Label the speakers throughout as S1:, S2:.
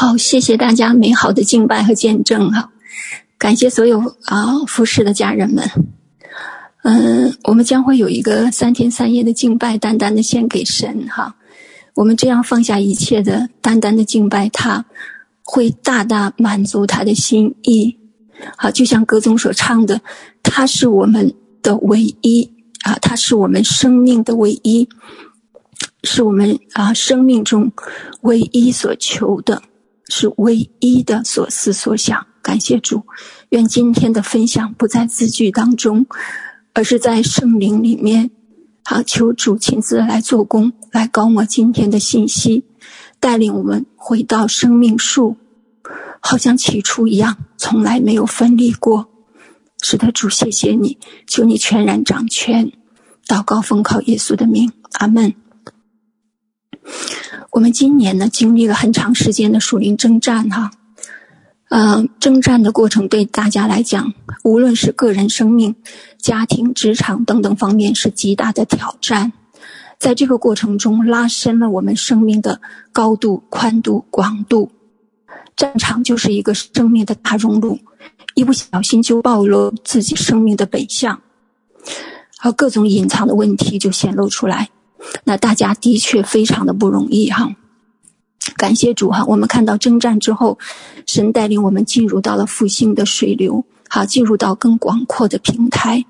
S1: 好，谢谢大家美好的敬拜和见证哈，感谢所有啊服侍的家人们。嗯，我们将会有一个三天三夜的敬拜，单单的献给神哈。我们这样放下一切的，单单的敬拜他，会大大满足他的心意。好，就像歌中所唱的，他是我们的唯一啊，他是我们生命的唯一，是我们啊生命中唯一所求的，是唯一的所思所想。感谢主，愿今天的分享不在字句当中，而是在圣灵里面。好，求主亲自来做工，来膏抹今天的信息，带领我们回到生命树，好像起初一样，从来没有分离过。是的，主，谢谢你，求你全然掌权。祷告奉靠耶稣的名，阿门。我们今年呢，经历了很长时间的属灵征战，哈。呃，征战的过程对大家来讲，无论是个人生命、家庭、职场等等方面，是极大的挑战。在这个过程中，拉伸了我们生命的高度、宽度、广度。战场就是一个生命的大熔炉，一不小心就暴露自己生命的本相，而各种隐藏的问题就显露出来。那大家的确非常的不容易，哈。感谢主哈，我们看到征战之后，神带领我们进入到了复兴的水流，好，进入到更广阔的平台。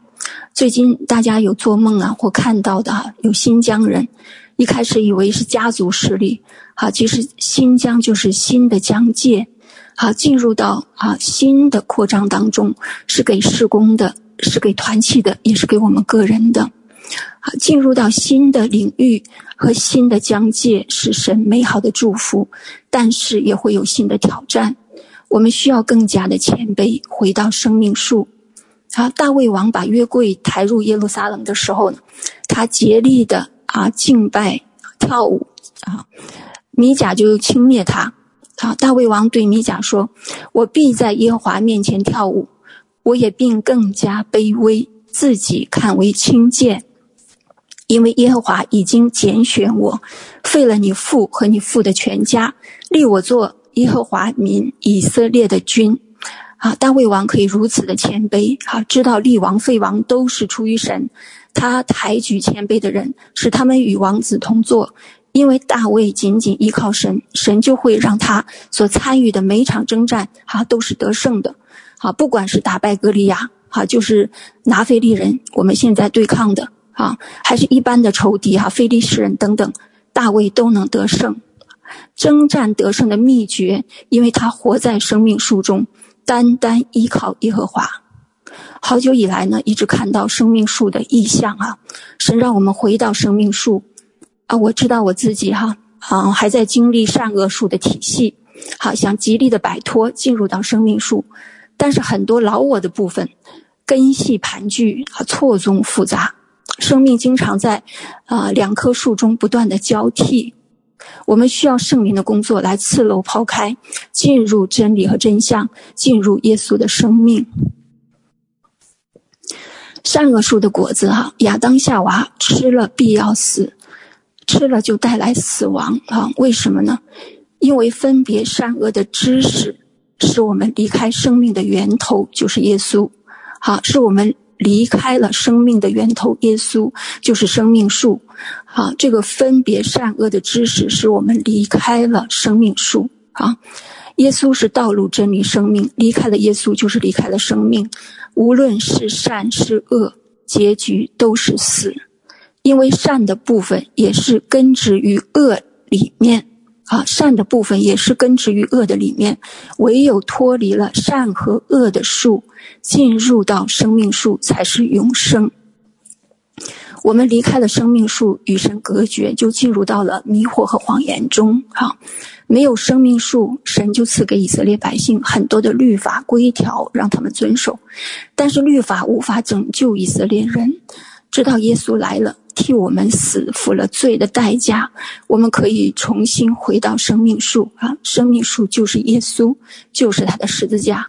S1: 最近大家有做梦啊，或看到的哈，有新疆人，一开始以为是家族势力，哈，其实新疆就是新的疆界，好，进入到啊新的扩张当中，是给施工的，是给团契的，也是给我们个人的。好，进入到新的领域和新的疆界，是神美好的祝福，但是也会有新的挑战。我们需要更加的谦卑，回到生命树。好，大卫王把约柜抬入耶路撒冷的时候呢，他竭力的啊敬拜跳舞啊，米甲就轻蔑他。啊，大卫王对米甲说：“我必在耶和华面前跳舞，我也必更加卑微，自己看为轻贱。”因为耶和华已经拣选我，废了你父和你父的全家，立我做耶和华民以色列的君。啊，大卫王可以如此的谦卑，啊，知道立王废王都是出于神。他抬举谦卑的人，使他们与王子同坐。因为大卫仅仅依靠神，神就会让他所参与的每场征战，哈，都是得胜的。啊，不管是打败歌利亚，哈，就是拿非利人，我们现在对抗的。啊，还是一般的仇敌哈，非利士人等等，大卫都能得胜。征战得胜的秘诀，因为他活在生命树中，单单依靠耶和华。好久以来呢，一直看到生命树的意象啊，神让我们回到生命树啊。我知道我自己哈啊，还在经历善恶树的体系，好想极力的摆脱，进入到生命树，但是很多老我的部分根系盘踞啊，错综复杂。生命经常在，啊、两棵树中不断的交替。我们需要圣灵的工作来刺镂、抛开，进入真理和真相，进入耶稣的生命。善恶树的果子，哈，亚当夏娃吃了必要死，吃了就带来死亡，啊，为什么呢？因为分别善恶的知识，使我们离开生命的源头，就是耶稣，好，是我们。离开了生命的源头，耶稣就是生命树。啊，这个分别善恶的知识使我们离开了生命树。啊，耶稣是道路、真理、生命，离开了耶稣就是离开了生命。无论是善是恶，结局都是死，因为善的部分也是根植于恶里面。啊，善的部分也是根植于恶的里面，唯有脱离了善和恶的树，进入到生命树才是永生。我们离开了生命树，与神隔绝，就进入到了迷惑和谎言中。哈，没有生命树，神就赐给以色列百姓很多的律法规条，让他们遵守，但是律法无法拯救以色列人，直到耶稣来了。替我们死，付了罪的代价，我们可以重新回到生命树啊！生命树就是耶稣，就是他的十字架。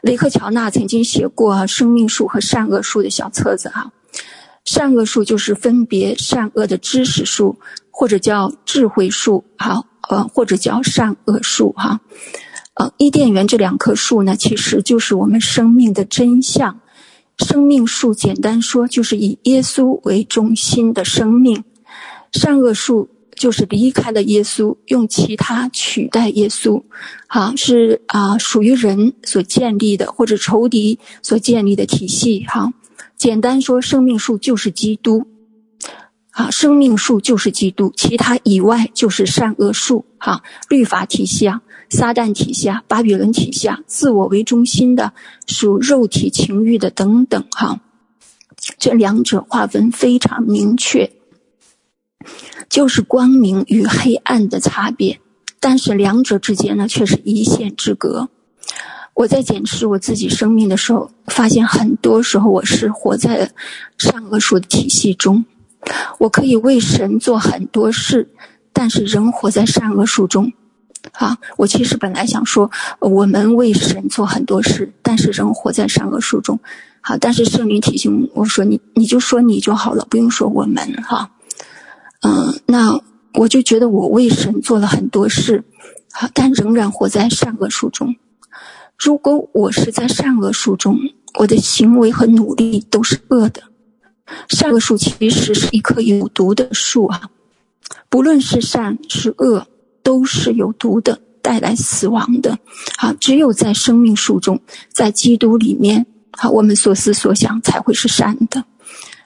S1: 雷克乔纳曾经写过《生命树和善恶树》的小册子哈。善恶树就是分别善恶的知识树，或者叫智慧树，好，呃，或者叫善恶树，哈，呃，伊甸园这两棵树呢，其实就是我们生命的真相。生命树简单说就是以耶稣为中心的生命，善恶树就是离开了耶稣，用其他取代耶稣，啊，是啊，属于人所建立的或者仇敌所建立的体系，哈。简单说，生命树就是基督，啊，生命树就是基督，其他以外就是善恶树，哈，律法体系啊，撒旦体系啊，巴比伦体系啊，自我为中心的，属肉体情欲的等等，哈，这两者划分非常明确，就是光明与黑暗的差别，但是两者之间呢，却是一线之隔。我在检视我自己生命的时候，发现很多时候我是活在善恶树的体系中。我可以为神做很多事，但是仍活在善恶树中。啊，我其实本来想说，我们为神做很多事，但是仍活在善恶树中。好，但是圣灵提醒我说：“你你就说你就好了，不用说我们。”哈，嗯，那我就觉得我为神做了很多事，好，但仍然活在善恶树中。如果我是在善恶树中，我的行为和努力都是恶的。善恶树其实是一棵有毒的树啊，不论是善是恶，都是有毒的，带来死亡的。啊，只有在生命树中，在基督里面，啊，我们所思所想才会是善的。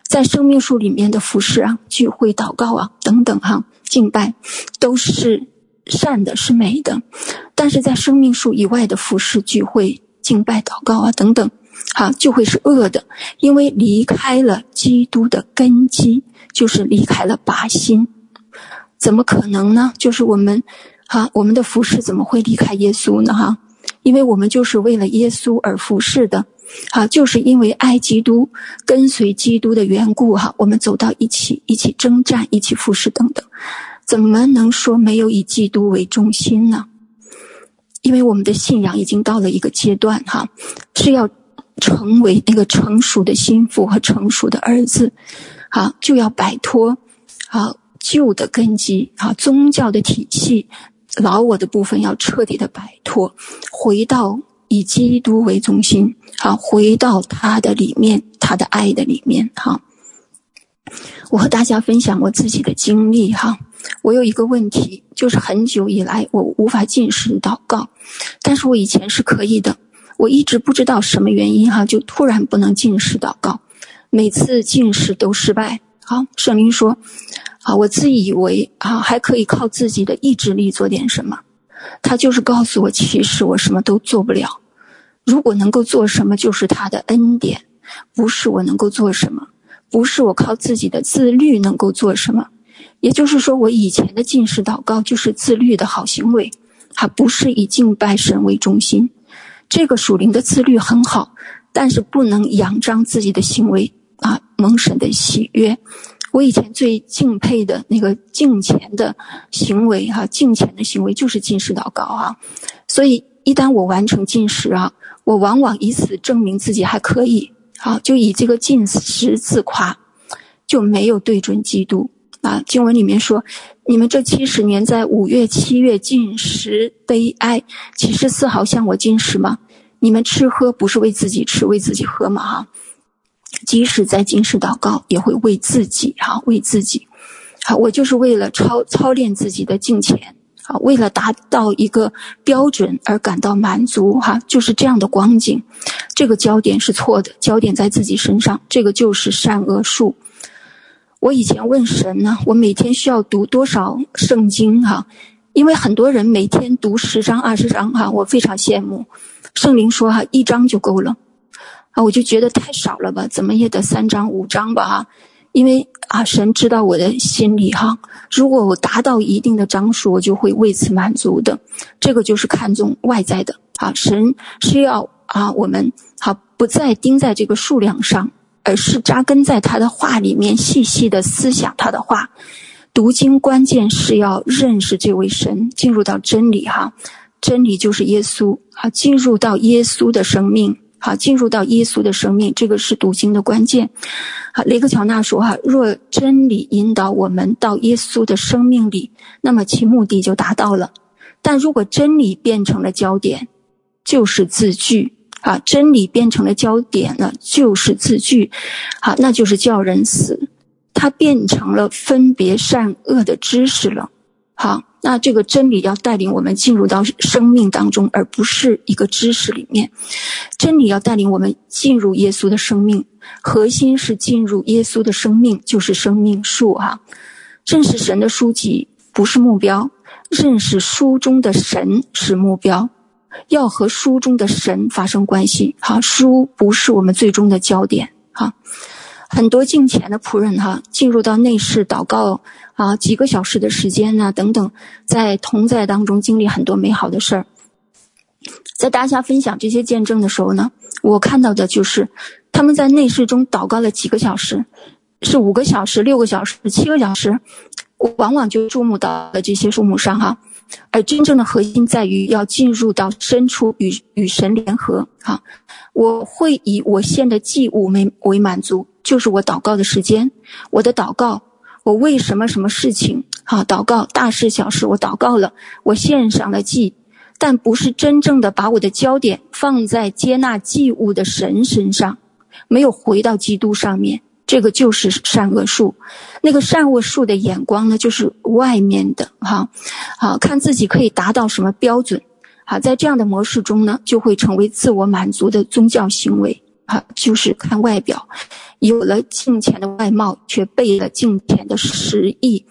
S1: 在生命树里面的服饰啊，聚会、祷告啊，等等哈，敬拜，都是。善的是美的，但是在生命树以外的服饰聚会、敬拜、祷告啊等等，好，就会是恶的，因为离开了基督的根基，就是离开了靶心，怎么可能呢？就是我们，哈，我们的服饰怎么会离开耶稣呢？哈，因为我们就是为了耶稣而服事的，啊，就是因为爱基督、跟随基督的缘故，哈，我们走到一起，一起征战，一起服侍等等。怎么能说没有以基督为中心呢？因为我们的信仰已经到了一个阶段，哈，是要成为那个成熟的心腹和成熟的儿子，好，就要摆脱啊旧的根基，啊宗教的体系，老我的部分要彻底的摆脱，回到以基督为中心，好，回到他的里面，他的爱的里面，哈。我和大家分享我自己的经历，哈。我有一个问题，就是很久以来我无法进食祷告，但是我以前是可以的。我一直不知道什么原因哈，就突然不能进食祷告，每次进食都失败。好，圣灵说，啊，我自以为啊还可以靠自己的意志力做点什么，他就是告诉我，其实我什么都做不了。如果能够做什么，就是他的恩典，不是我能够做什么，不是我靠自己的自律能够做什么。也就是说，我以前的禁食祷告就是自律的好行为，还不是以敬拜神为中心。这个属灵的自律很好，但是不能仰仗自己的行为啊，蒙神的喜悦。我以前最敬佩的那个敬虔的行为哈、敬虔的行为就是进食祷告啊。所以一旦我完成进食啊，我往往以此证明自己还可以，好，就以这个进食自夸，就没有对准基督。啊，经文里面说，你们这七十年在五月、七月进食悲哀，岂是丝毫像我进食吗？你们吃喝不是为自己吃、为自己喝吗？哈，即使在禁食祷告，也会为自己哈，为自己。好，我就是为了操操练自己的敬虔，啊，为了达到一个标准而感到满足哈，就是这样的光景。这个焦点是错的，焦点在自己身上，这个就是善恶树。我以前问神呢，我每天需要读多少圣经哈？因为很多人每天读十章二十章哈，我非常羡慕。圣灵说哈，一章就够了，啊，我就觉得太少了吧，怎么也得三张五张吧哈。因为啊，神知道我的心里哈，如果我达到一定的张数，我就会为此满足的。这个就是看重外在的啊，神是要啊我们好不再盯在这个数量上。而是扎根在他的话里面，细细的思想他的话。读经关键是要认识这位神，进入到真理哈，真理就是耶稣啊，进入到耶稣的生命好，进入到耶稣的生命，这个是读经的关键。好，雷克乔纳说哈，若真理引导我们到耶稣的生命里，那么其目的就达到了。但如果真理变成了焦点，就是字句啊，真理变成了焦点了，就是字句，好，那就是叫人死，它变成了分别善恶的知识了。好，那这个真理要带领我们进入到生命当中，而不是一个知识里面。真理要带领我们进入耶稣的生命，核心是进入耶稣的生命，就是生命树哈。认识神的书籍不是目标，认识书中的神是目标，要和书中的神发生关系。好，书不是我们最终的焦点。好，很多敬虔的仆人哈，进入到内室祷告。啊，几个小时的时间呢，等等，在同在当中经历很多美好的事儿。在大家分享这些见证的时候呢，我看到的就是他们在内室中祷告了几个小时，是五个小时、六个小时、七个小时，我往往就注目到了这些数目上哈。而真正的核心在于要进入到深处与与神联合啊。我会以我献的祭物为为满足，就是我祷告的时间，我的祷告。我为什么什么事情啊？祷告大事小事，我祷告了，我献上了祭，但不是真正的把我的焦点放在接纳祭物的神身上，没有回到基督上面。这个就是善恶树，那个善恶树的眼光呢，就是外面的哈，好看自己可以达到什么标准，好，在这样的模式中呢，就会成为自我满足的宗教行为。啊，就是看外表，有了敬虔的外貌，却背了敬虔的实意，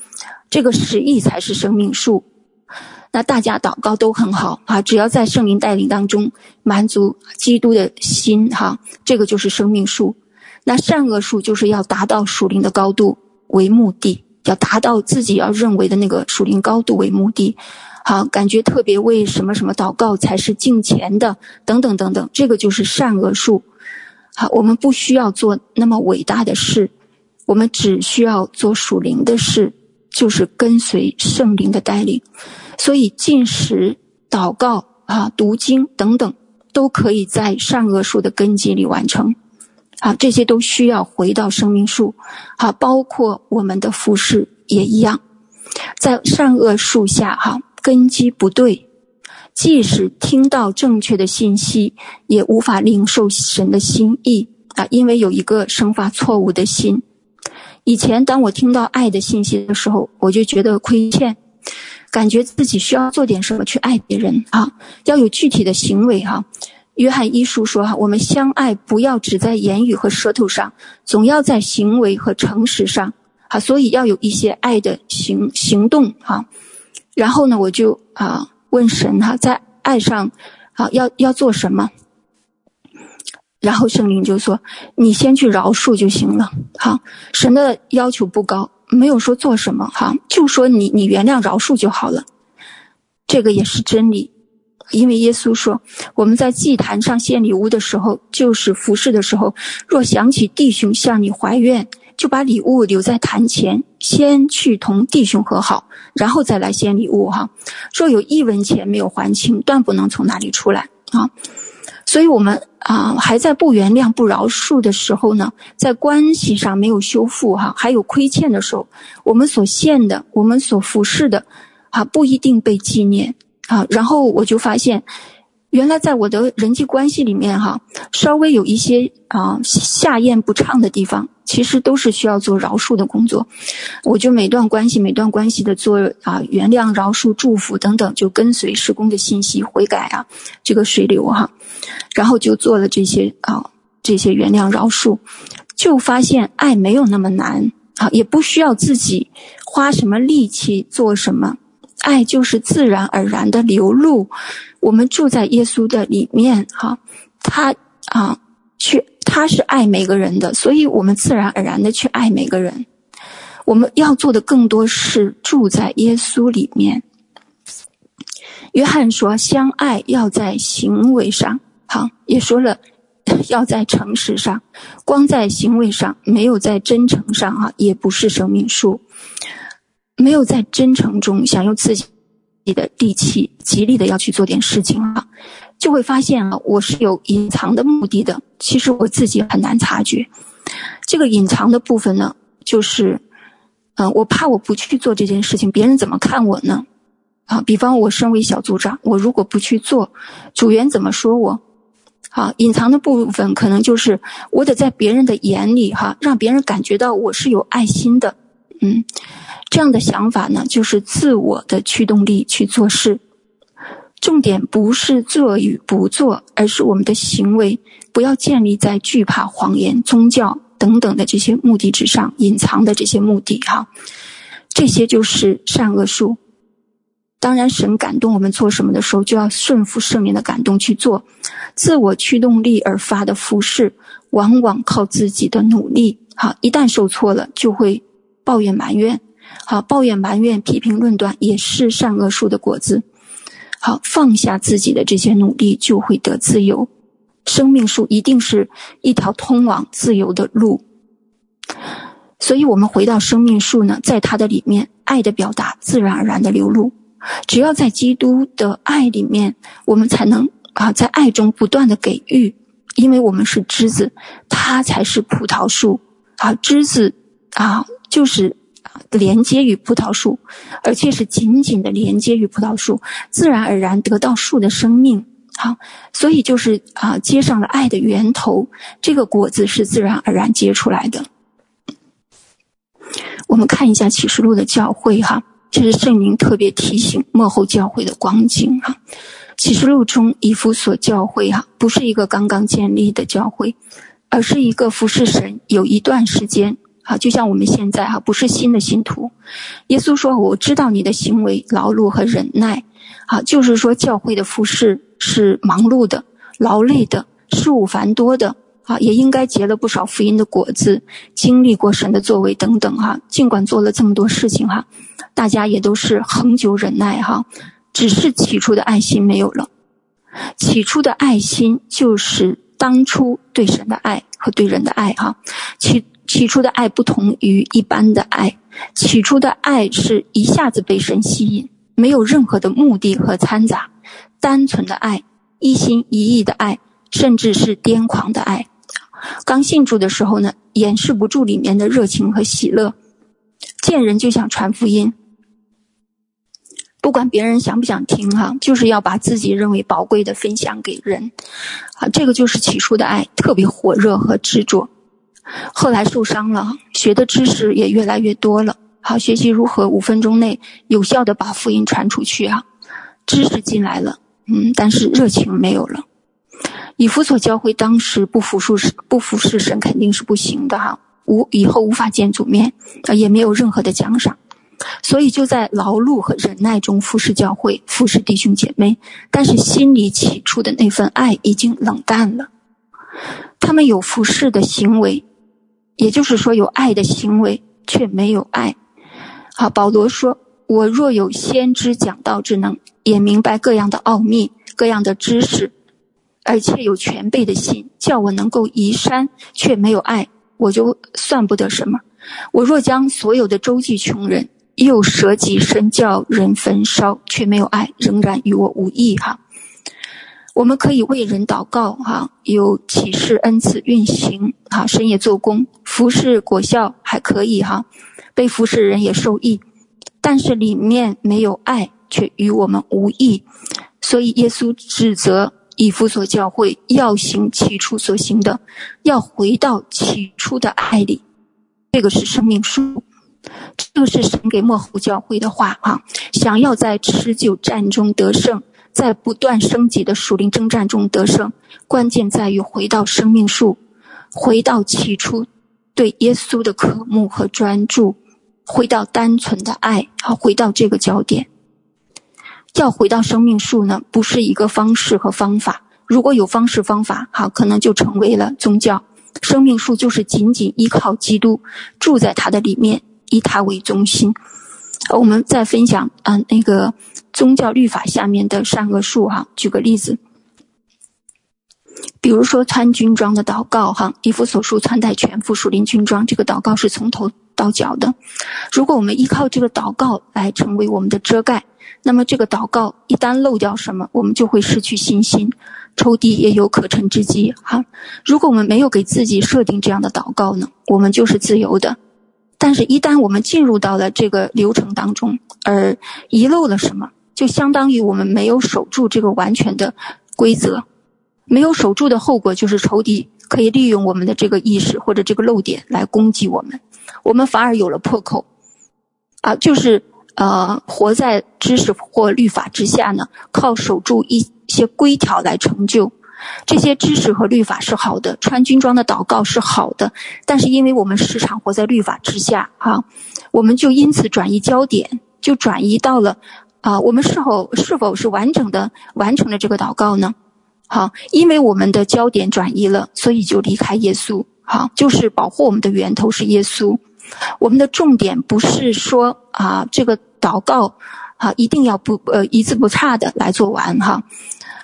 S1: 这个实意才是生命树。那大家祷告都很好啊，只要在圣灵带领当中满足基督的心哈，这个就是生命树。那善恶树就是要达到属灵的高度为目的，要达到自己要认为的那个属灵高度为目的。好，感觉特别为什么什么祷告才是敬虔的，等等等等，这个就是善恶树。好，我们不需要做那么伟大的事，我们只需要做属灵的事，就是跟随圣灵的带领。所以进食、祷告啊、读经等等，都可以在善恶树的根基里完成。啊，这些都需要回到生命树。好，包括我们的服饰也一样，在善恶树下，哈，根基不对。即使听到正确的信息，也无法领受神的心意啊！因为有一个生发错误的心。以前当我听到爱的信息的时候，我就觉得亏欠，感觉自己需要做点什么去爱别人啊，要有具体的行为哈。约翰一书说哈，我们相爱不要只在言语和舌头上，总要在行为和诚实上啊，所以要有一些爱的行行动哈。然后呢，我就啊。问神哈，在爱上，啊，要要做什么？然后圣灵就说：“你先去饶恕就行了。”哈，神的要求不高，没有说做什么，哈，就说你你原谅饶恕就好了。这个也是真理，因为耶稣说，我们在祭坛上献礼物的时候，就是服侍的时候，若想起弟兄向你怀怨。就把礼物留在坛前，先去同弟兄和好，然后再来献礼物哈。若有一文钱没有还清，断不能从那里出来啊。所以，我们啊还在不原谅、不饶恕的时候呢，在关系上没有修复哈，还有亏欠的时候，我们所献的、我们所服侍的啊，不一定被纪念啊。然后我就发现，原来在我的人际关系里面哈，稍微有一些啊下咽不畅的地方。其实都是需要做饶恕的工作，我就每段关系每段关系的做啊原谅、饶恕、祝福等等，就跟随施工的信息悔改啊，这个水流哈，然后就做了这些啊这些原谅、饶恕，就发现爱没有那么难啊，也不需要自己花什么力气做什么，爱就是自然而然的流露。我们住在耶稣的里面哈，他啊去。他是爱每个人的，所以我们自然而然的去爱每个人。我们要做的更多是住在耶稣里面。约翰说，相爱要在行为上，好，也说了要在诚实上。光在行为上，没有在真诚上，哈，也不是生命树。没有在真诚中想用自己的力气，极力的要去做点事情啊。就会发现啊，我是有隐藏的目的的。其实我自己很难察觉。这个隐藏的部分呢，就是，嗯、我怕我不去做这件事情，别人怎么看我呢？啊，比方我身为小组长，我如果不去做，组员怎么说我？啊，隐藏的部分可能就是我得在别人的眼里哈，让别人感觉到我是有爱心的。嗯，这样的想法呢，就是自我的驱动力去做事。重点不是做与不做，而是我们的行为不要建立在惧怕、谎言、宗教等等的这些目的之上，隐藏的这些目的哈，这些就是善恶树。当然，神感动我们做什么的时候，就要顺服圣灵的感动去做。自我驱动力而发的服饰，往往靠自己的努力，好，一旦受挫了，就会抱怨埋怨，好，抱怨埋怨、批评论断，也是善恶树的果子。好，放下自己的这些努力，就会得自由。生命树一定是一条通往自由的路。所以，我们回到生命树呢，在它的里面，爱的表达自然而然的流露。只要在基督的爱里面，我们才能啊，在爱中不断的给予，因为我们是枝子，它才是葡萄树啊，枝子啊，就是。连接于葡萄树，而且是紧紧的连接于葡萄树，自然而然得到树的生命。好，所以就是啊，接上了爱的源头，这个果子是自然而然结出来的。我们看一下启示录的教会哈，这是圣灵特别提醒幕后教会的光景哈。启示录中以弗所教会哈，不是一个刚刚建立的教会，而是一个服侍神有一段时间。好，就像我们现在哈，不是新的信徒。耶稣说：“我知道你的行为、劳碌和忍耐。”啊，就是说教会的服饰是忙碌的、劳累的、事务繁多的。啊，也应该结了不少福音的果子，经历过神的作为等等哈。尽管做了这么多事情哈，大家也都是恒久忍耐哈，只是起初的爱心没有了。起初的爱心就是当初对神的爱和对人的爱哈。起起初的爱不同于一般的爱，起初的爱是一下子被神吸引，没有任何的目的和掺杂，单纯的爱，一心一意的爱，甚至是癫狂的爱。刚信主的时候呢，掩饰不住里面的热情和喜乐，见人就想传福音，不管别人想不想听哈，就是要把自己认为宝贵的分享给人，啊，这个就是起初的爱，特别火热和执着。后来受伤了，学的知识也越来越多了。好，学习如何五分钟内有效的把福音传出去啊！知识进来了，嗯，但是热情没有了。以弗所教会当时不服侍，不服侍神肯定是不行的哈，无以后无法见主面，啊，也没有任何的奖赏，所以就在劳碌和忍耐中服侍教会，服侍弟兄姐妹，但是心里起初的那份爱已经冷淡了。他们有服侍的行为。也就是说，有爱的行为却没有爱。好，保罗说：“我若有先知讲道之能，也明白各样的奥秘、各样的知识，而且有全备的心，叫我能够移山，却没有爱，我就算不得什么。我若将所有的周济穷人，又舍己身叫人焚烧，却没有爱，仍然与我无益。”哈。我们可以为人祷告，哈，有启示恩赐运行，哈，深夜做工，服侍果效还可以，哈，被服侍人也受益，但是里面没有爱，却与我们无益。所以耶稣指责以弗所教会要行起初所行的，要回到起初的爱里。这个是生命树，这个是神给末后教会的话，哈，想要在持久战中得胜。在不断升级的属灵征战中得胜，关键在于回到生命树，回到起初对耶稣的渴慕和专注，回到单纯的爱，好，回到这个焦点。要回到生命树呢，不是一个方式和方法。如果有方式方法，好，可能就成为了宗教。生命树就是紧紧依靠基督，住在他的里面，以他为中心。我们再分享啊，那个宗教律法下面的善恶树哈。举个例子，比如说穿军装的祷告哈，以弗所书穿戴全副属灵军装，这个祷告是从头到脚的。如果我们依靠这个祷告来成为我们的遮盖，那么这个祷告一旦漏掉什么，我们就会失去信心，仇敌也有可乘之机。哈，如果我们没有给自己设定这样的祷告呢，我们就是自由的。但是，一旦我们进入到了这个流程当中，而遗漏了什么，就相当于我们没有守住这个完全的规则。没有守住的后果就是仇敌可以利用我们的这个意识或者这个漏点来攻击我们，我们反而有了破口，啊，就是呃活在知识或律法之下呢，靠守住一些规条来成就。这些知识和律法是好的，穿军装的祷告是好的，但是因为我们时常活在律法之下，哈，我们就因此转移焦点，就转移到了啊，我们是否是否是完整的完成了这个祷告呢？好，因为我们的焦点转移了，所以就离开耶稣。好，就是保护我们的源头是耶稣，我们的重点不是说啊，这个祷告啊一定要不呃一字不差的来做完哈。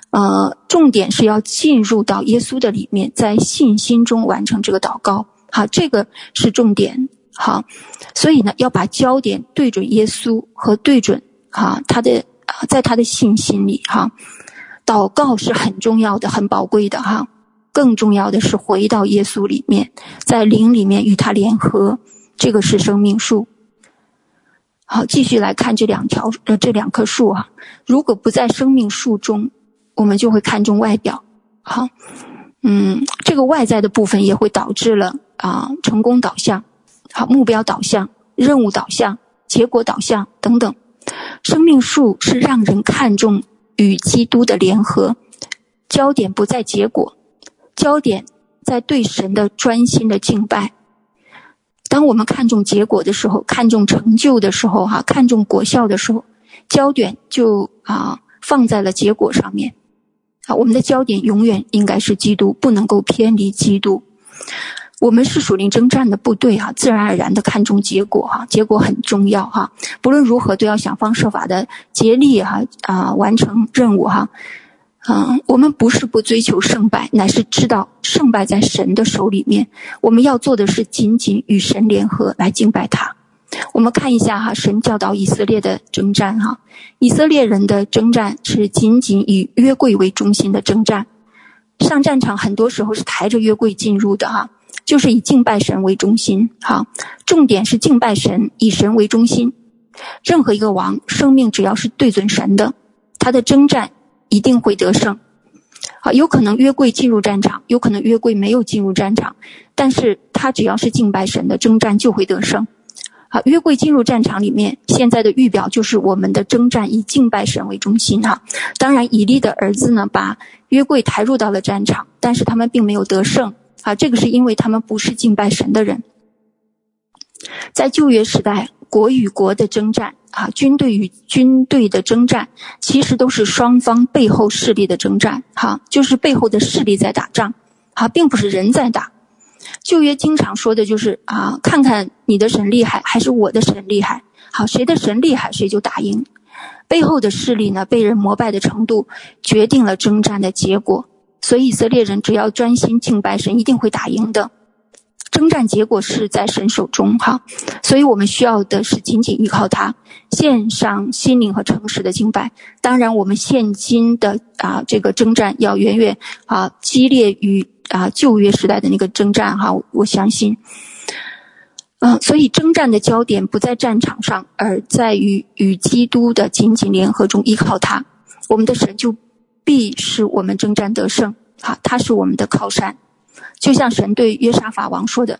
S1: 呃，重点是要进入到耶稣的里面，在信心中完成这个祷告。好，这个是重点。好，所以呢，要把焦点对准耶稣和对准啊他的啊，在他的信心里哈。祷告是很重要的，很宝贵的哈。更重要的是回到耶稣里面，在灵里面与他联合，这个是生命树。好，继续来看这两条呃这两棵树啊，如果不在生命树中。我们就会看重外表，好，嗯，这个外在的部分也会导致了啊，成功导向，好，目标导向、任务导向、结果导向等等。生命树是让人看重与基督的联合，焦点不在结果，焦点在对神的专心的敬拜。当我们看重结果的时候，看重成就的时候，哈，看重果效的时候，焦点就啊放在了结果上面。啊，我们的焦点永远应该是基督，不能够偏离基督。我们是属灵征战的部队哈，自然而然的看重结果哈，结果很重要哈。不论如何，都要想方设法的竭力哈啊完成任务哈。嗯，我们不是不追求胜败，乃是知道胜败在神的手里面。我们要做的是紧紧与神联合来敬拜他。我们看一下哈，神教导以色列的征战哈，以色列人的征战是仅仅以约柜为中心的征战，上战场很多时候是抬着约柜进入的哈，就是以敬拜神为中心哈，重点是敬拜神，以神为中心。任何一个王，生命只要是对准神的，他的征战一定会得胜。啊，有可能约柜进入战场，有可能约柜没有进入战场，但是他只要是敬拜神的，征战就会得胜。好，约柜进入战场里面，现在的预表就是我们的征战以敬拜神为中心哈。当然，以利的儿子呢，把约柜抬入到了战场，但是他们并没有得胜啊。这个是因为他们不是敬拜神的人。在旧约时代，国与国的征战啊，军队与军队的征战，其实都是双方背后势力的征战哈，就是背后的势力在打仗，啊，并不是人在打。旧约经常说的就是啊，看看你的神厉害还是我的神厉害？好，谁的神厉害，谁就打赢。背后的势力呢，被人膜拜的程度决定了征战的结果。所以以色列人只要专心敬拜神，一定会打赢的。征战结果是在神手中哈，所以我们需要的是紧紧依靠他，献上心灵和诚实的敬拜。当然，我们现今的啊这个征战要远远啊激烈于。啊，旧约时代的那个征战哈，我相信，嗯、所以征战的焦点不在战场上，而在于与基督的紧紧联合中依靠他，我们的神就必使我们征战得胜。好，他是我们的靠山，就像神对约沙法王说的：“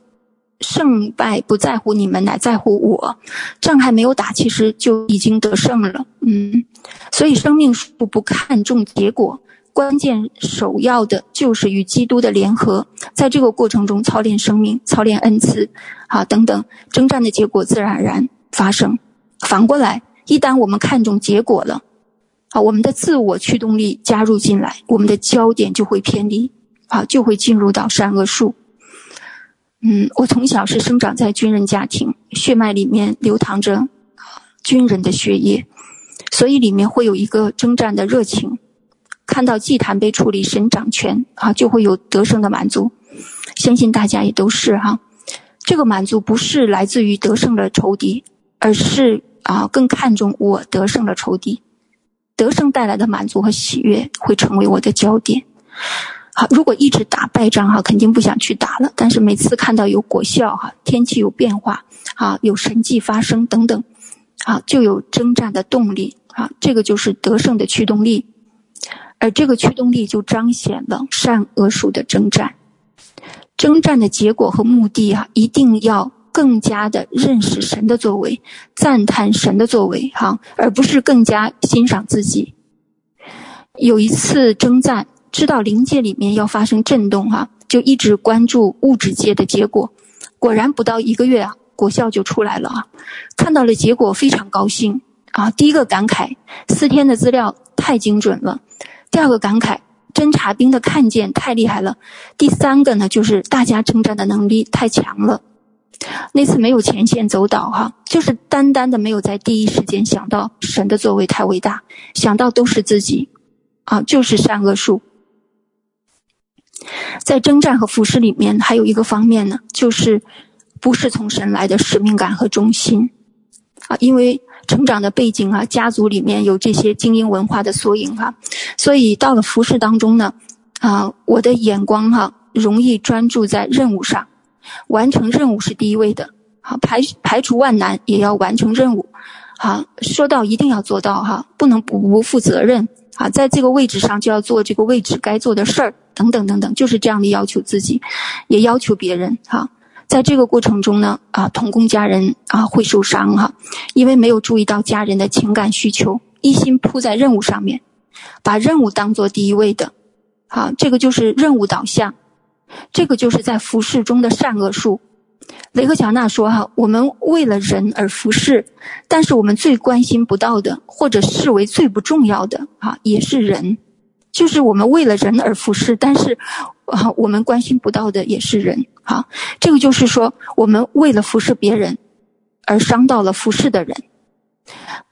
S1: 胜败不在乎你们，乃在乎我。仗还没有打，其实就已经得胜了。”嗯，所以生命树不看重结果。关键首要的就是与基督的联合，在这个过程中操练生命、操练恩赐，啊等等，征战的结果自然而然发生。反过来，一旦我们看重结果了，啊，我们的自我驱动力加入进来，我们的焦点就会偏离，啊，就会进入到善恶树。嗯，我从小是生长在军人家庭，血脉里面流淌着军人的血液，所以里面会有一个征战的热情。看到祭坛被处理，神掌权啊，就会有得胜的满足。相信大家也都是哈。这个满足不是来自于得胜了仇敌，而是啊更看重我得胜了仇敌，得胜带来的满足和喜悦会成为我的焦点。好，如果一直打败仗哈，肯定不想去打了。但是每次看到有果效哈，天气有变化啊，有神迹发生等等，啊，就有征战的动力啊，这个就是得胜的驱动力。而这个驱动力就彰显了善恶术的征战。征战的结果和目的啊，一定要更加的认识神的作为，赞叹神的作为哈，而不是更加欣赏自己。有一次征战。知道灵界里面要发生震动哈，就一直关注物质界的结果。果然不到一个月啊，果效就出来了啊！看到了结果非常高兴啊！第一个感慨，四天的资料太精准了；第二个感慨，侦察兵的看见太厉害了；第三个呢，就是大家征战的能力太强了。那次没有前线走导哈，就是单单的没有在第一时间想到神的作为太伟大，想到都是自己啊，就是善恶树。在征战和服侍里面，还有一个方面呢，就是不是从神来的使命感和忠心啊，因为成长的背景啊，家族里面有这些精英文化的缩影哈，所以到了服侍当中呢，啊，我的眼光哈，容易专注在任务上，完成任务是第一位的，好，排排除万难也要完成任务，好，说到一定要做到哈，不能不不负责任。啊，在这个位置上就要做这个位置该做的事儿，等等等等，就是这样的要求自己，也要求别人。哈，在这个过程中呢，啊，同工家人啊会受伤哈，因为没有注意到家人的情感需求，一心扑在任务上面，把任务当做第一位的，好，这个就是任务导向，这个就是在服侍中的善恶树。雷克乔纳说：“哈，我们为了人而服侍，但是我们最关心不到的，或者视为最不重要的，哈，也是人。就是我们为了人而服侍，但是，啊，我们关心不到的也是人。哈，这个就是说，我们为了服侍别人，而伤到了服侍的人。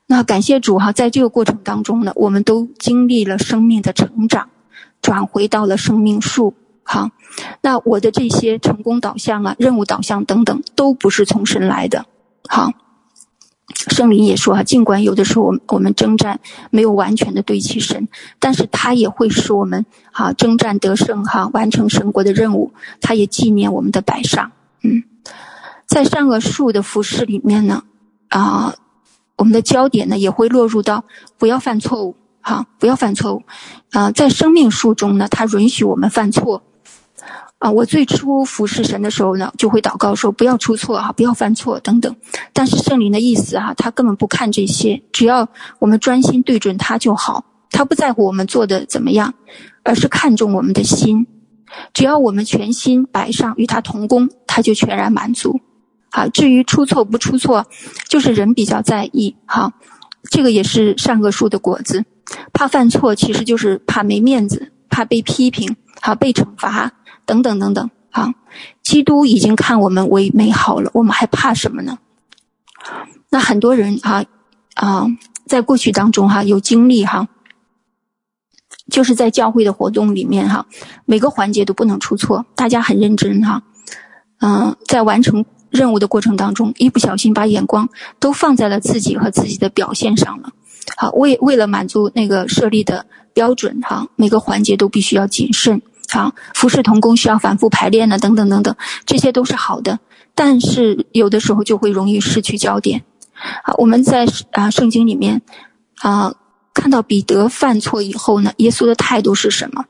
S1: 那感谢主哈，在这个过程当中呢，我们都经历了生命的成长，转回到了生命树。”好，那我的这些成功导向啊、任务导向等等，都不是从神来的。好，圣灵也说啊，尽管有的时候我们我们征战没有完全的对齐神，但是他也会使我们哈征战得胜哈，完成神国的任务。他也纪念我们的百上。嗯，在善恶树的服饰里面呢，啊，我们的焦点呢也会落入到不要犯错误，哈，不要犯错误。啊，在生命树中呢，他允许我们犯错。啊，我最初服侍神的时候呢，就会祷告说不要出错哈，不要犯错等等。但是圣灵的意思哈，他根本不看这些，只要我们专心对准他就好。他不在乎我们做的怎么样，而是看重我们的心。只要我们全心摆上与他同工，他就全然满足。好，至于出错不出错，就是人比较在意。好，这个也是善恶树的果子。怕犯错，其实就是怕没面子，怕被批评，好被惩罚。等等等等，啊，基督已经看我们为美好了，我们还怕什么呢？那很多人啊啊，在过去当中哈、有经历哈、就是在教会的活动里面哈、每个环节都不能出错，大家很认真哈，嗯、在完成任务的过程当中，一不小心把眼光都放在了自己和自己的表现上了，好，为为了满足那个设立的标准哈、每个环节都必须要谨慎。啊，服侍同工需要反复排练呢，等等等等，这些都是好的。但是有的时候就会容易失去焦点。好，我们在啊圣经里面啊看到彼得犯错以后呢，耶稣的态度是什么？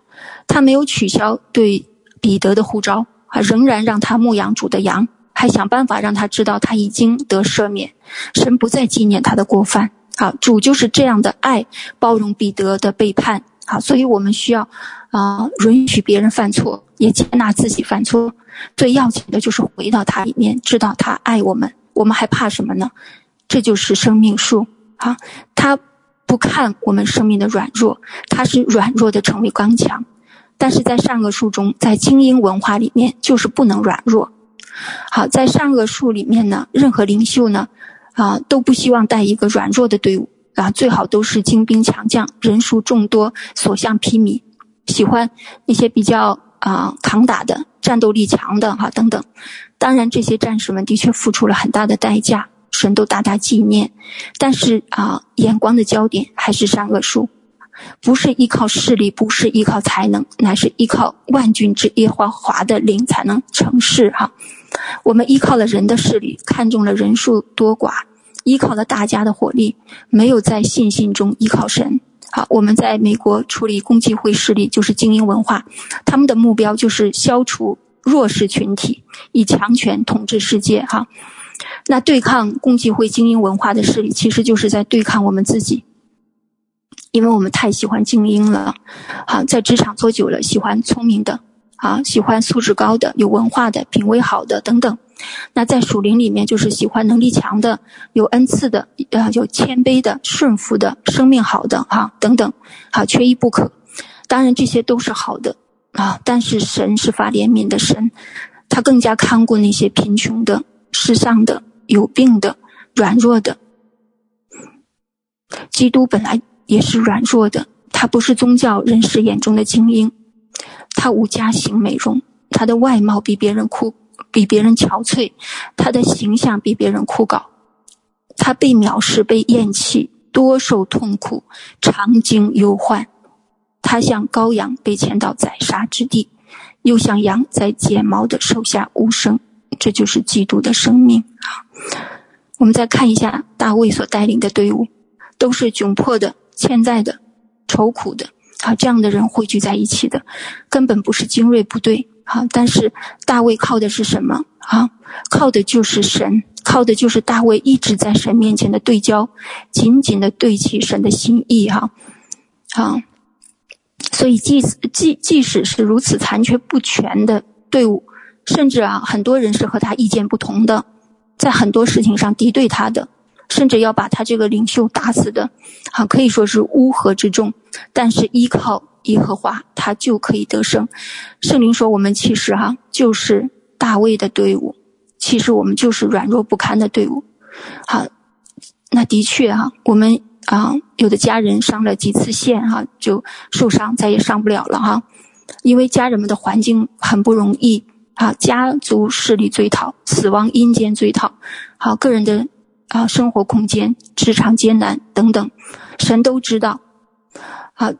S1: 他没有取消对彼得的呼召，啊，仍然让他牧养主的羊，还想办法让他知道他已经得赦免，神不再纪念他的过犯。好，主就是这样的爱包容彼得的背叛。好，所以我们需要。啊，允许别人犯错，也接纳自己犯错。最要紧的就是回到他里面，知道他爱我们，我们还怕什么呢？这就是生命树啊！他不看我们生命的软弱，他是软弱的成为刚强。但是在善恶树中，在精英文化里面，就是不能软弱。好，在善恶树里面呢，任何领袖呢，啊，都不希望带一个软弱的队伍啊，最好都是精兵强将，人数众多，所向披靡。喜欢那些比较啊、呃、扛打的，战斗力强的哈等等。当然，这些战士们的确付出了很大的代价，神都大大纪念。但是啊，眼光的焦点还是善恶树，不是依靠势力，不是依靠才能，乃是依靠万军之耶和华的灵才能成事哈。我们依靠了人的势力，看中了人数多寡，依靠了大家的火力，没有在信心中依靠神。好，我们在美国处理共济会势力，就是精英文化，他们的目标就是消除弱势群体，以强权统治世界。哈，那对抗共济会精英文化的势力，其实就是在对抗我们自己，因为我们太喜欢精英了。好，在职场做久了，喜欢聪明的。啊，喜欢素质高的、有文化的、品味好的等等。那在属灵里面，就是喜欢能力强的、有恩赐的、呃，有谦卑的、顺服的、生命好的啊等等，啊，缺一不可。当然这些都是好的啊，但是神是发怜悯的神，他更加看顾那些贫穷的、世上的、有病的、软弱的。基督本来也是软弱的，他不是宗教人士眼中的精英。他无家型美容，他的外貌比别人酷，比别人憔悴，他的形象比别人枯槁，他被藐视，被厌弃，多受痛苦，常经忧患。他像羔羊被牵到宰杀之地，又像羊在剪毛的手下无声。这就是基督的生命啊！我们再看一下大卫所带领的队伍，都是窘迫的、欠债的、愁苦的。啊，这样的人汇聚在一起的，根本不是精锐部队。啊，但是大卫靠的是什么？啊，靠的就是神，靠的就是大卫一直在神面前的对焦，紧紧的对齐神的心意。哈，啊，所以即使即即使是如此残缺不全的队伍，甚至啊，很多人是和他意见不同的，在很多事情上敌对他的。甚至要把他这个领袖打死的，啊，可以说是乌合之众。但是依靠耶和华，他就可以得胜。圣灵说：“我们其实哈、就是大卫的队伍，其实我们就是软弱不堪的队伍。”好，那的确哈、我们啊，有的家人上了几次线哈、就受伤，再也上不了了哈、因为家人们的环境很不容易啊，家族势力追讨，死亡阴间追讨，好，个人的。啊，生活空间、职场艰难等等，神都知道。啊，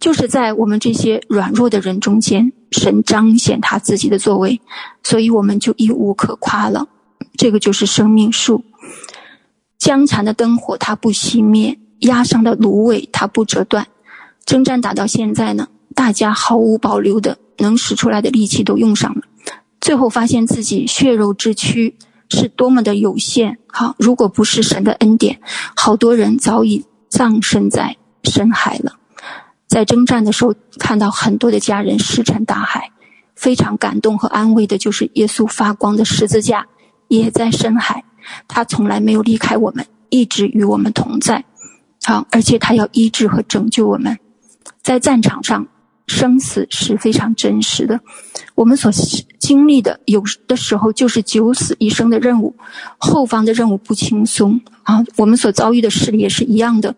S1: 就是在我们这些软弱的人中间，神彰显他自己的作为，所以我们就一无可夸了。这个就是生命树。将残的灯火它不熄灭，压伤的芦苇它不折断。征战打到现在呢，大家毫无保留的能使出来的力气都用上了，最后发现自己血肉之躯。是多么的有限！好，如果不是神的恩典，好多人早已葬身在深海了。在征战的时候，看到很多的家人石沉大海，非常感动和安慰的，就是耶稣发光的十字架也在深海，他从来没有离开我们，一直与我们同在。好，而且他要医治和拯救我们，在战场上。生死是非常真实的，我们所经历的有的时候就是九死一生的任务，后方的任务不轻松啊。我们所遭遇的事也是一样的，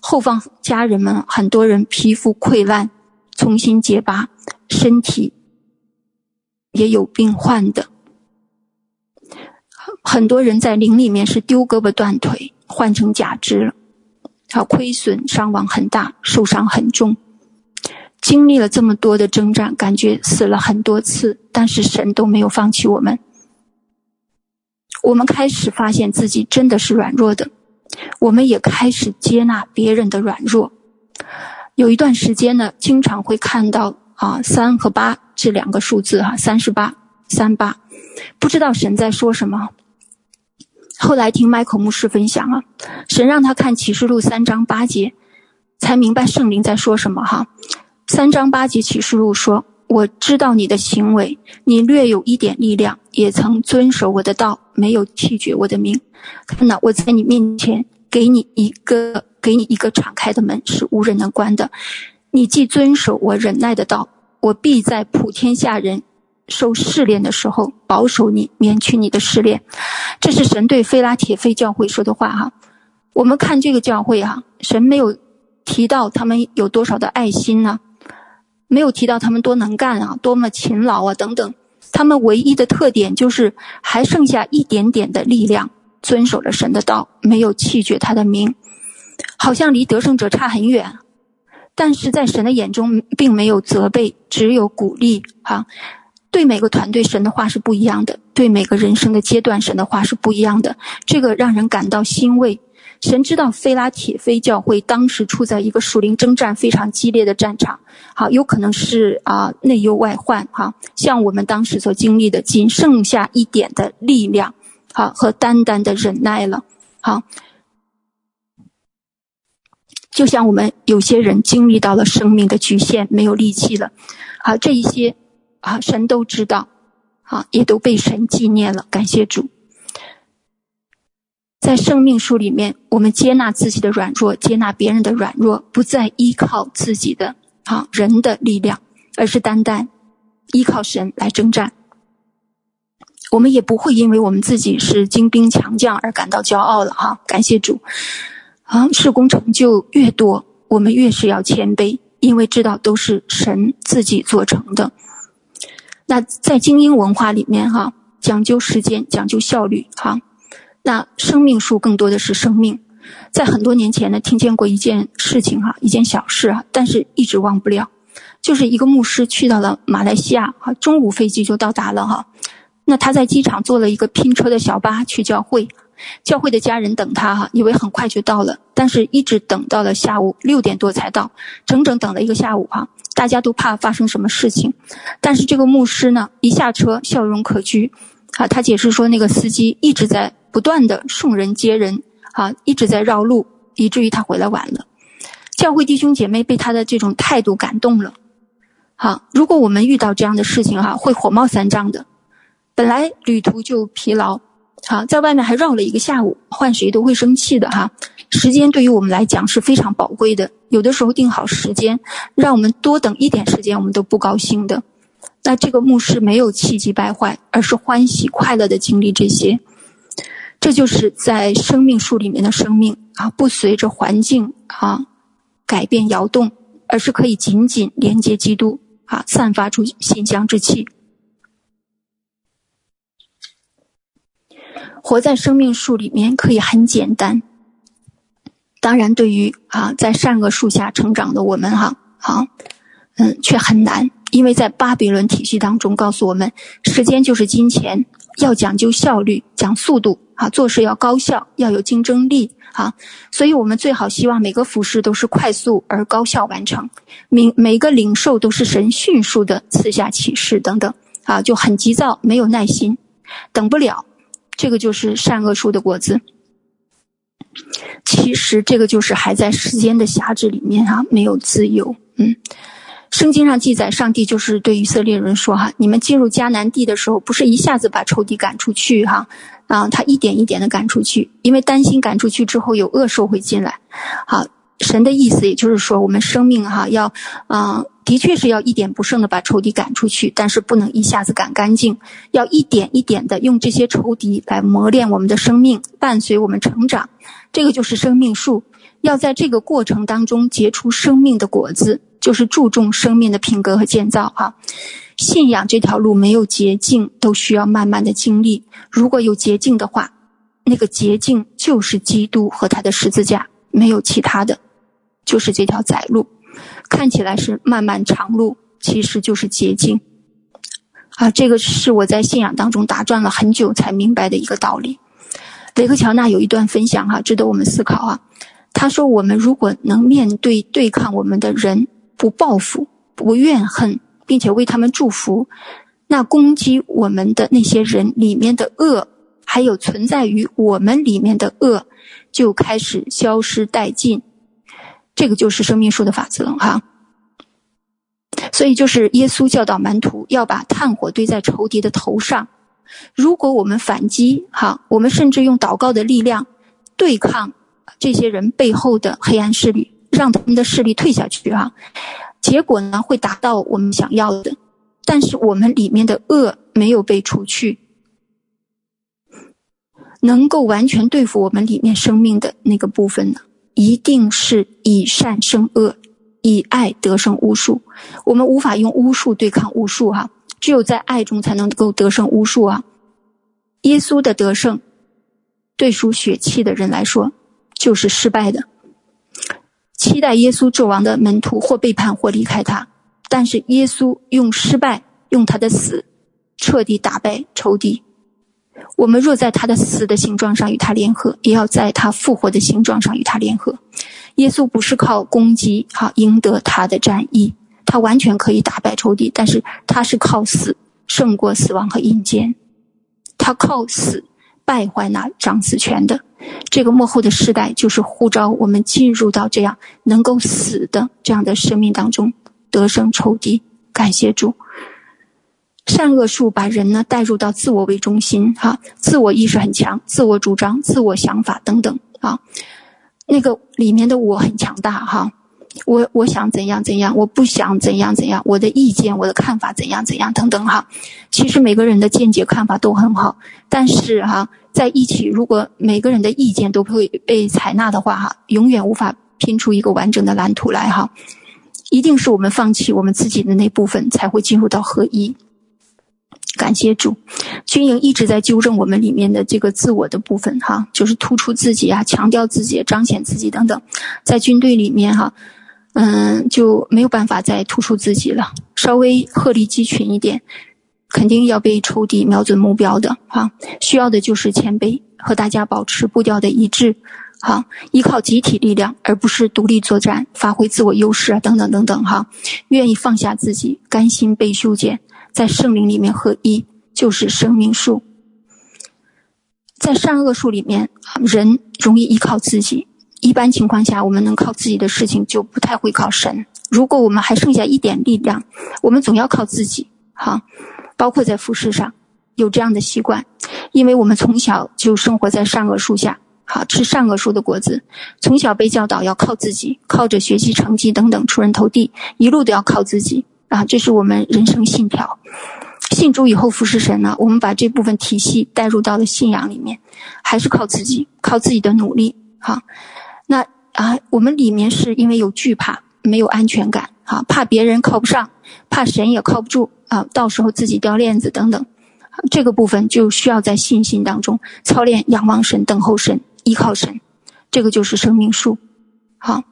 S1: 后方家人们很多人皮肤溃烂，重新结疤，身体也有病患的，很多人在灵里面是丢胳膊断腿，换成假肢了，啊，亏损伤亡很大，受伤很重。经历了这么多的征战，感觉死了很多次，但是神都没有放弃我们。我们开始发现自己真的是软弱的，我们也开始接纳别人的软弱。有一段时间呢，经常会看到啊三和八这两个数字哈，三十八三八，不知道神在说什么。后来听麦克牧师分享啊，神让他看启示录三章八节，才明白圣灵在说什么哈。三章八节启示录说：“我知道你的行为，你略有一点力量，也曾遵守我的道，没有弃绝我的名。看呐，我在你面前给你一个，给你一个敞开的门，是无人能关的。你既遵守我忍耐的道，我必在普天下人受试炼的时候保守你，免去你的试炼。”这是神对非拉铁非教会说的话哈。我们看这个教会哈，神没有提到他们有多少的爱心呢？没有提到他们多能干啊，多么勤劳啊，等等，他们唯一的特点就是还剩下一点点的力量，遵守了神的道，没有弃绝他的名，好像离得胜者差很远。但是在神的眼中，并没有责备，只有鼓励。哈，对每个团队，神的话是不一样的；对每个人生的阶段，神的话是不一样的。这个让人感到欣慰。神知道菲拉铁非教会当时处在一个属灵征战非常激烈的战场，好，有可能是啊内忧外患，哈，像我们当时所经历的，仅剩下一点的力量，好和单单的忍耐了，好。就像我们有些人经历到了生命的局限，没有力气了，好，这一些啊，神都知道，啊，也都被神纪念了，感谢主。在生命树里面，我们接纳自己的软弱，接纳别人的软弱，不再依靠自己的啊人的力量，而是单单依靠神来征战。我们也不会因为我们自己是精兵强将而感到骄傲了，哈，感谢主。啊，事功成就越多，我们越是要谦卑，因为知道都是神自己做成的。那在精英文化里面，哈，讲究时间，讲究效率，哈。那生命树更多的是生命。在很多年前呢，听见过一件事情，哈，一件小事啊，但是一直忘不了，就是一个牧师去到了马来西亚，哈，中午飞机就到达了，哈。那他在机场坐了一个拼车的小巴去教会。教会的家人等他哈，以为很快就到了，但是一直等到了下午六点多才到，整整等了一个下午哈。大家都怕发生什么事情，但是这个牧师呢，一下车笑容可掬，啊，他解释说那个司机一直在不断的送人接人，啊，一直在绕路，以至于他回来晚了。教会弟兄姐妹被他的这种态度感动了，好，如果我们遇到这样的事情哈，会火冒三丈的，本来旅途就疲劳。好，在外面还绕了一个下午，换谁都会生气的哈。时间对于我们来讲是非常宝贵的，有的时候定好时间，让我们多等一点时间，我们都不高兴的。那这个牧师没有气急败坏，而是欢喜快乐的经历这些。这就是在生命树里面的生命啊，不随着环境啊改变摇动，而是可以紧紧连接基督啊，散发出馨香之气。活在生命树里面可以很简单，当然对于啊在善恶树下成长的我们哈啊嗯却很难，因为在巴比伦体系当中告诉我们，时间就是金钱，要讲究效率，讲速度啊，做事要高效，要有竞争力啊，所以我们最好希望每个服饰都是快速而高效完成，每每个领受都是神迅速的赐下启示等等啊，就很急躁，没有耐心，等不了。这个就是善恶树的果子。其实这个就是还在时间的辖制里面、啊，没有自由。嗯，圣经上记载，上帝就是对以色列人说哈，你们进入迦南地的时候，不是一下子把仇敌赶出去哈，啊，他一点一点的赶出去，因为担心赶出去之后有恶兽会进来。好，神的意思也就是说，我们生命哈要啊。的确是要一点不剩的把仇敌赶出去，但是不能一下子赶干净，要一点一点的用这些仇敌来磨练我们的生命，伴随我们成长。这个就是生命树，要在这个过程当中结出生命的果子，就是注重生命的品格和建造哈。信仰这条路没有捷径，都需要慢慢的经历。如果有捷径的话，那个捷径就是基督和他的十字架，没有其他的，就是这条窄路。看起来是漫漫长路，其实就是捷径。啊，这个是我在信仰当中打转了很久才明白的一个道理。雷克乔纳有一段分享哈、值得我们思考啊。他说：“我们如果能面对对抗我们的人，不报复、不怨恨，并且为他们祝福，那攻击我们的那些人里面的恶，还有存在于我们里面的恶，就开始消失殆尽。”这个就是生命树的法则哈，所以就是耶稣教导门徒要把炭火堆在仇敌的头上。如果我们反击哈，我们甚至用祷告的力量对抗这些人背后的黑暗势力，让他们的势力退下去哈，结果呢会达到我们想要的，但是我们里面的恶没有被除去，能够完全对付我们里面生命的那个部分呢？一定是以善胜恶，以爱得胜巫术。我们无法用巫术对抗巫术哈，只有在爱中才能够得胜巫术啊！耶稣的得胜，对属血气的人来说就是失败的。期待耶稣作王的门徒或背叛或离开他，但是耶稣用失败，用他的死，彻底打败仇敌。我们若在他的死的形状上与他联合，也要在他复活的形状上与他联合。耶稣不是靠攻击哈赢得他的战役。他完全可以打败仇敌，但是他是靠死胜过死亡和阴间，他靠死败坏那掌死权的。这个幕后的世代就是呼召我们进入到这样能够死的这样的生命当中，得胜仇敌。感谢主，善恶术把人呢带入到自我为中心，哈，自我意识很强，自我主张、自我想法等等啊，那个里面的我很强大，哈。我我想怎样怎样，我不想怎样怎样，我的意见、我的看法怎样怎样等等哈。其实每个人的见解、看法都很好，但是哈，在一起，如果每个人的意见都会被采纳的话哈，永远无法拼出一个完整的蓝图来哈。一定是我们放弃我们自己的那部分，才会进入到合一。感谢主，军营一直在纠正我们里面的这个自我的部分哈，就是突出自己啊，强调自己，彰显自己等等，在军队里面哈。嗯，就没有办法再突出自己了。稍微鹤立鸡群一点，肯定要被抽底瞄准目标的哈。需要的就是谦卑，和大家保持步调的一致，哈，依靠集体力量，而不是独立作战，发挥自我优势啊，等等等等哈。愿意放下自己，甘心被修剪，在圣灵里面合一，就是生命树。在善恶树里面，人容易依靠自己。一般情况下，我们能靠自己的事情就不太会靠神。如果我们还剩下一点力量，我们总要靠自己。哈，包括在服饰上，有这样的习惯，因为我们从小就生活在善恶树下，好，吃善恶树的果子，从小被教导要靠自己，靠着学习成绩等等出人头地，一路都要靠自己啊，这是我们人生信条。信主以后服侍神呢，我们把这部分体系带入到了信仰里面，还是靠自己，靠自己的努力。好。那啊，我们里面是因为有惧怕，没有安全感，啊，怕别人靠不上，怕神也靠不住，啊，到时候自己掉链子等等，这个部分就需要在信心当中操练，仰望神，等候神，依靠神，这个就是生命树。好，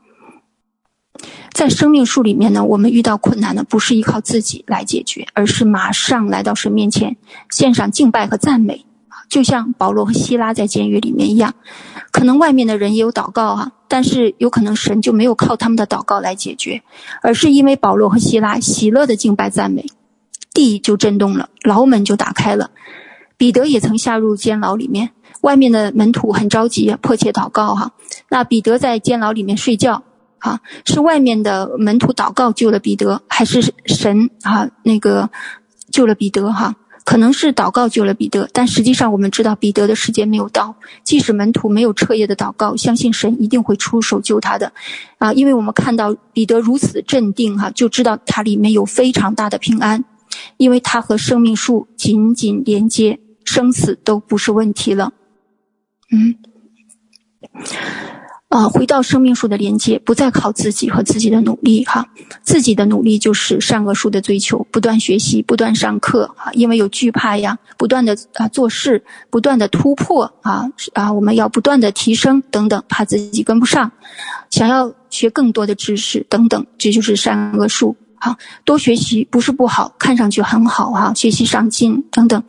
S1: 在生命树里面呢，我们遇到困难呢，不是依靠自己来解决，而是马上来到神面前，献上敬拜和赞美。就像保罗和希拉在监狱里面一样，可能外面的人也有祷告啊，但是有可能神就没有靠他们的祷告来解决，而是因为保罗和希拉喜乐的敬拜赞美，地就震动了，牢门就打开了。彼得也曾下入监牢里面，外面的门徒很着急，迫切祷告哈。那彼得在监牢里面睡觉，哈，是外面的门徒祷告救了彼得，还是神啊那个救了彼得哈？可能是祷告救了彼得，但实际上我们知道彼得的时间没有到。即使门徒没有彻夜的祷告，相信神一定会出手救他的，啊，因为我们看到彼得如此镇定哈，就知道他里面有非常大的平安，因为他和生命树紧紧连接，生死都不是问题了。嗯。啊，回到生命树的连接，不再靠自己和自己的努力哈，自己的努力就是善恶树的追求，不断学习，不断上课啊，因为有惧怕呀，不断的啊做事，不断的突破啊啊，我们要不断的提升等等，怕自己跟不上，想要学更多的知识等等，这就是善恶树哈，多学习不是不好，看上去很好哈，学习上进等等，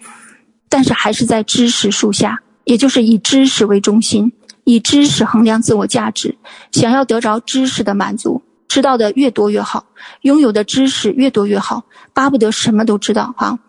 S1: 但是还是在知识树下，也就是以知识为中心。以知识衡量自我价值，想要得着知识的满足，知道的越多越好，拥有的知识越多越好，巴不得什么都知道哈。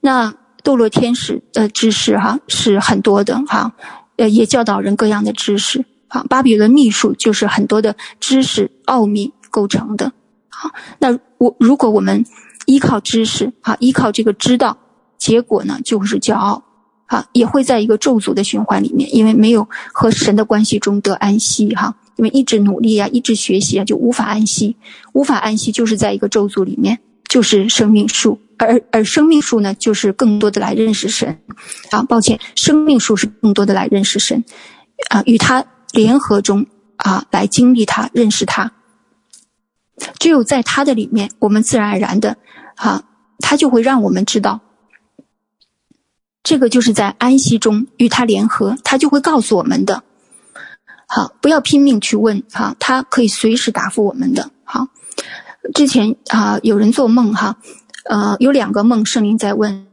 S1: 那堕落天使的知识哈是很多的哈，呃也教导人各样的知识啊。巴比伦秘术就是很多的知识奥秘构成的。好，那我如果我们依靠知识啊，依靠这个知道，结果呢就是骄傲。啊，也会在一个咒诅的循环里面，因为没有和神的关系中得安息哈，因为一直努力啊，一直学习啊，就无法安息，无法安息就是在一个咒诅里面，就是生命树，而而生命树呢，就是更多的来认识神，啊，抱歉，生命树是更多的来认识神，啊，与他联合中啊，来经历他，认识他，只有在他的里面，我们自然而然的啊。他就会让我们知道。这个就是在安息中与他联合，他就会告诉我们的。好，不要拼命去问哈，他可以随时答复我们的。好，之前啊，有人做梦哈，呃，有两个梦，圣灵在问：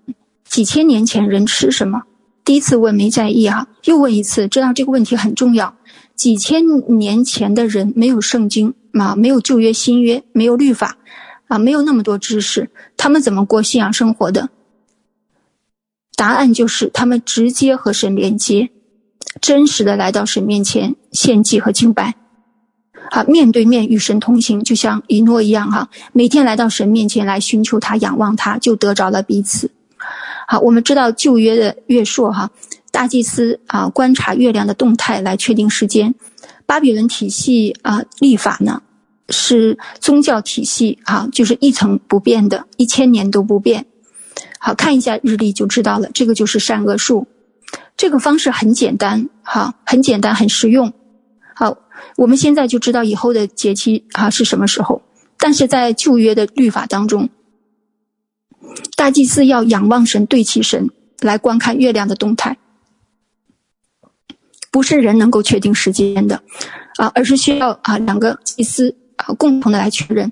S1: 几千年前人吃什么？第一次问没在意哈，又问一次，知道这个问题很重要。几千年前的人没有圣经啊，没有旧约新约，没有律法啊，没有那么多知识，他们怎么过信仰生活的？答案就是他们直接和神连接，真实的来到神面前献祭和敬拜，好，面对面与神同行，就像以诺一样哈，每天来到神面前来寻求他、仰望他，就得着了彼此。好，我们知道旧约的月朔哈，大祭司啊观察月亮的动态来确定时间，巴比伦体系啊历法呢是宗教体系啊，就是一成不变的，一千年都不变。好，看一下日历就知道了，这个就是善恶树。这个方式很简单，哈，很简单，很实用。好，我们现在就知道以后的节期啊是什么时候。但是在旧约的律法当中，大祭司要仰望神，对齐神来观看月亮的动态，不是人能够确定时间的，啊，而是需要啊两个祭司啊共同的来确认。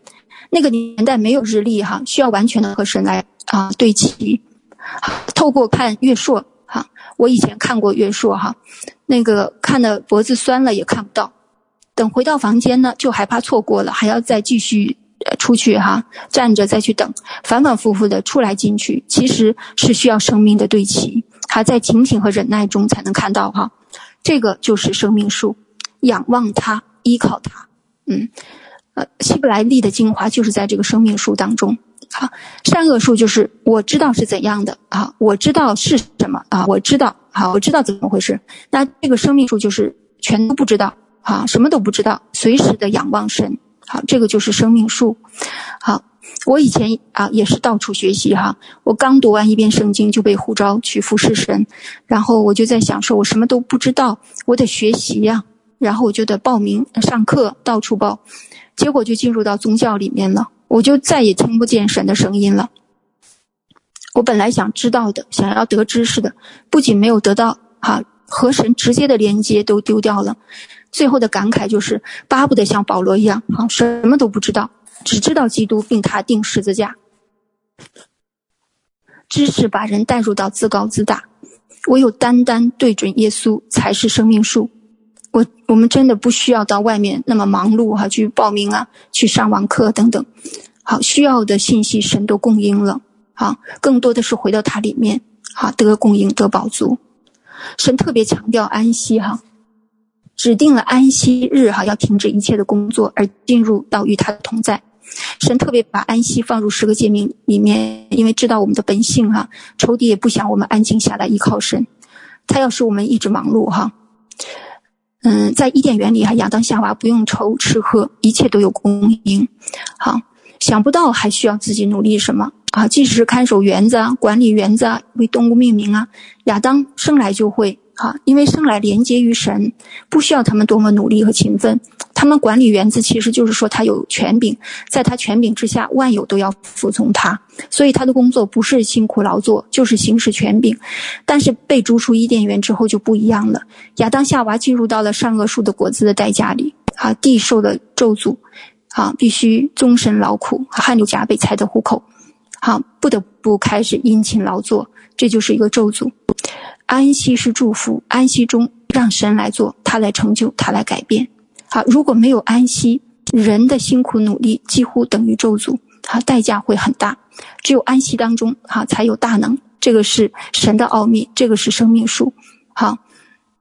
S1: 那个年代没有日历哈，需要完全的和神来啊对齐。透过看月朔哈，我以前看过月朔哈，那个看的脖子酸了也看不到。等回到房间呢，就害怕错过了，还要再继续出去哈，站着再去等，反反复复的出来进去，其实是需要生命的对齐，还在警醒和忍耐中才能看到哈。这个就是生命树，仰望它，依靠它，嗯。呃，希伯来历的精华就是在这个生命树当中。好，善恶树就是我知道是怎样的啊，我知道是什么啊，我知道，好，我知道怎么回事。那这个生命树就是全都不知道啊，什么都不知道，随时的仰望神。好，这个就是生命树。好，我以前啊也是到处学习哈，我刚读完一遍圣经就被呼召去服侍神，然后我就在想说，我什么都不知道，我得学习呀，然后我就得报名上课，到处报。结果就进入到宗教里面了，我就再也听不见神的声音了。我本来想知道的，想要得知识的，不仅没有得到，哈，和神直接的连接都丢掉了。最后的感慨就是，巴不得像保罗一样，哈，什么都不知道，只知道基督并他钉十字架。知识把人带入到自高自大，唯有单单对准耶稣才是生命树。我我们真的不需要到外面那么忙碌哈，去报名啊，去上网课等等。好，需要的信息神都供应了。好，更多的是回到他里面，好，得供应得饱足。神特别强调安息哈，指定了安息日哈，要停止一切的工作，而进入到与他同在。神特别把安息放入十个诫命里面，因为知道我们的本性哈，仇敌也不想我们安静下来依靠神，他要使我们一直忙碌哈。嗯，在伊甸园里还，亚当夏娃不用愁吃喝，一切都有供应。好，想不到还需要自己努力什么啊？即使是看守园子啊，管理园子啊，为动物命名啊，亚当生来就会。啊，因为生来连接于神，不需要他们多么努力和勤奋。他们管理园子，其实就是说他有权柄，在他权柄之下，万有都要服从他。所以他的工作不是辛苦劳作，就是行使权柄。但是被逐出伊甸园之后就不一样了。亚当夏娃进入到了善恶树的果子的代价里，啊，地受了咒诅，啊，必须终身劳苦，汗流浃背才得糊口，好，不得不开始殷勤劳作，这就是一个咒诅。安息是祝福，安息中让神来做，他来成就，他来改变。好，如果没有安息，人的辛苦努力几乎等于咒诅，啊，代价会很大。只有安息当中，哈，才有大能。这个是神的奥秘，这个是生命树。好，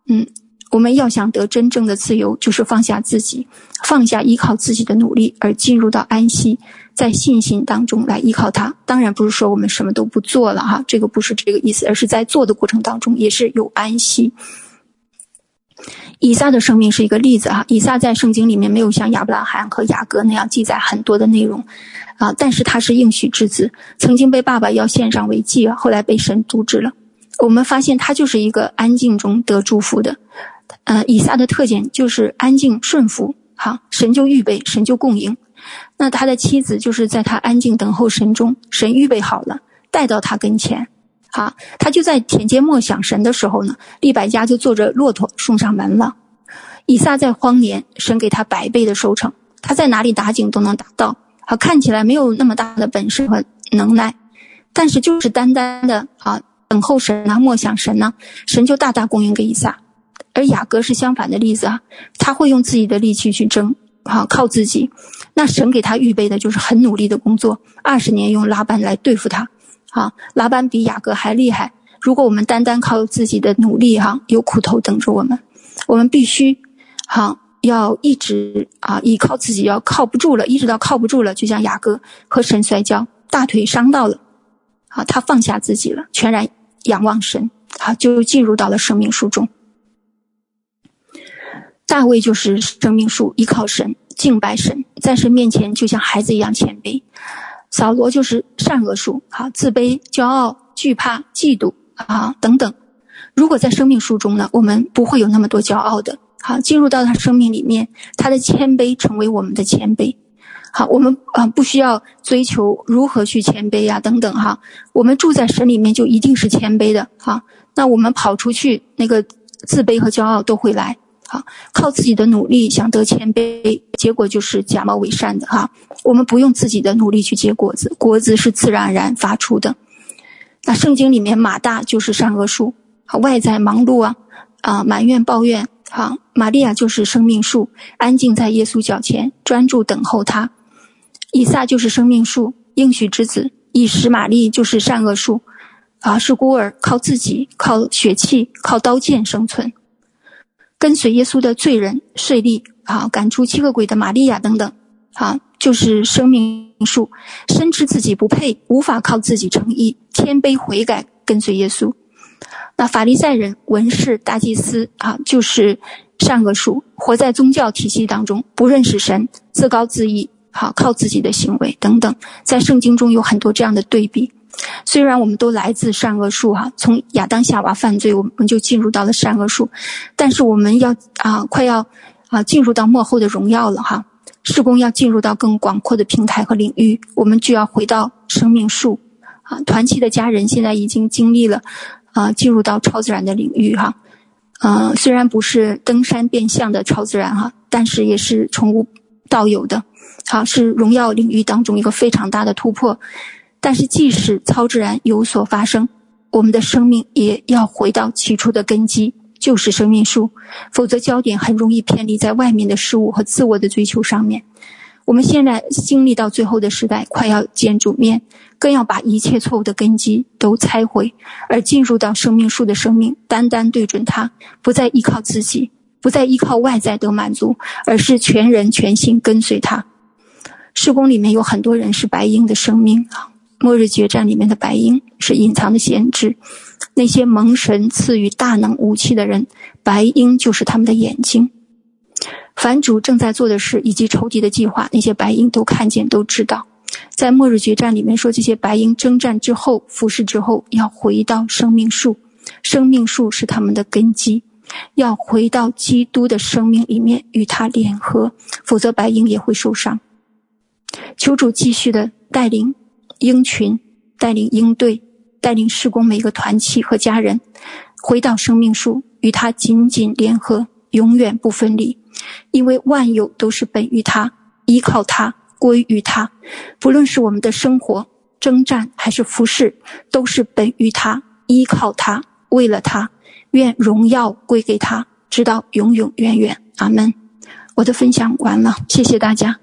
S1: 嗯。我们要想得真正的自由，就是放下自己，放下依靠自己的努力，而进入到安息，在信心当中来依靠他。当然不是说我们什么都不做了哈，这个不是这个意思，而是在做的过程当中也是有安息。以撒的生命是一个例子哈，以撒在圣经里面没有像亚伯拉罕和雅各那样记载很多的内容，啊，但是他是应许之子，曾经被爸爸要献上为祭，后来被神阻止了。我们发现他就是一个安静中得祝福的。呃，以撒的特点就是安静顺服，好，神就预备，神就供应。那他的妻子就是在他安静等候神中，神预备好了，带到他跟前。好，他就在田间默想神的时候呢，利百加就坐着骆驼送上门了。以撒在荒年，神给他百倍的收成，他在哪里打井都能打到。好，看起来没有那么大的本事和能耐，但是就是单单的啊等候神啊，默想神呢，神就大大供应给以撒。而雅各是相反的例子啊，他会用自己的力气去争，好靠自己。那神给他预备的就是很努力的工作，二十年用拉班来对付他，啊，拉班比雅各还厉害。如果我们单单靠自己的努力，哈，有苦头等着我们，我们必须。好，要一直啊，依靠自己，要靠不住了，一直到靠不住了，就像雅各和神摔跤，大腿伤到了，啊，他放下自己了，全然仰望神，啊，就进入到了生命树中。大卫就是生命树，依靠神，敬拜神，在神面前就像孩子一样谦卑。扫罗就是善恶树，啊，自卑、骄傲、惧怕、嫉妒啊等等。如果在生命树中呢，我们不会有那么多骄傲的。好，进入到他生命里面，他的谦卑成为我们的谦卑。好，我们啊不需要追求如何去谦卑呀、等等哈。我们住在神里面就一定是谦卑的。哈，那我们跑出去，那个自卑和骄傲都会来。好，靠自己的努力想得谦卑，结果就是假冒伪善的哈。我们不用自己的努力去结果子，果子是自然而然发出的。那圣经里面马大就是善恶树，好，外在忙碌啊啊埋怨抱怨。好，玛利亚就是生命树，安静在耶稣脚前，专注等候他。以撒就是生命树，应许之子。以实玛利就是善恶树，啊，是孤儿，靠自己，靠血气，靠刀剑生存。跟随耶稣的罪人税吏，啊，赶出七个鬼的玛利亚等等，啊，就是生命树，深知自己不配，无法靠自己成义，谦卑悔改，跟随耶稣。那法利赛人、文士、大祭司啊，就是善恶树，活在宗教体系当中，不认识神，自高自义，好靠自己的行为等等，在圣经中有很多这样的对比。虽然我们都来自善恶树哈，从亚当夏娃犯罪，我们就进入到了善恶树，但是我们要啊，快要啊进入到末后的荣耀了哈，事工要进入到更广阔的平台和领域，我们就要回到生命树啊。团契的家人现在已经经历了。啊，进入到超自然的领域哈，呃，虽然不是登山变相的超自然哈，但是也是从无到有的，好，是荣耀领域当中一个非常大的突破。但是即使超自然有所发生，我们的生命也要回到起初的根基，就是生命树，否则焦点很容易偏离在外面的事物和自我的追求上面。我们现在经历到最后的时代，快要见主面，更要把一切错误的根基都拆毁，而进入到生命树的生命，单单对准它，不再依靠自己，不再依靠外在得满足，而是全人全心跟随他。事工里面有很多人是白鹰的生命啊，末日决战里面的白鹰是隐藏的先知，那些蒙神赐予大能武器的人，白鹰就是他们的眼睛。凡主正在做的事以及仇敌的计划，那些白鹰都看见，都知道。在末日决战里面说，这些白鹰征战之后、服侍之后，要回到生命树，生命树是他们的根基，要回到基督的生命里面与他联合，否则白鹰也会受伤。求主继续的带领鹰群，带领鹰队，带领施工每个团契和家人，回到生命树，与他紧紧联合，永远不分离。因为万有都是本于他，依靠他，归于他。不论是我们的生活、征战还是服侍，都是本于他，依靠他，为了他。愿荣耀归给他，直到永永远远。阿门。我的分享完了，谢谢大家。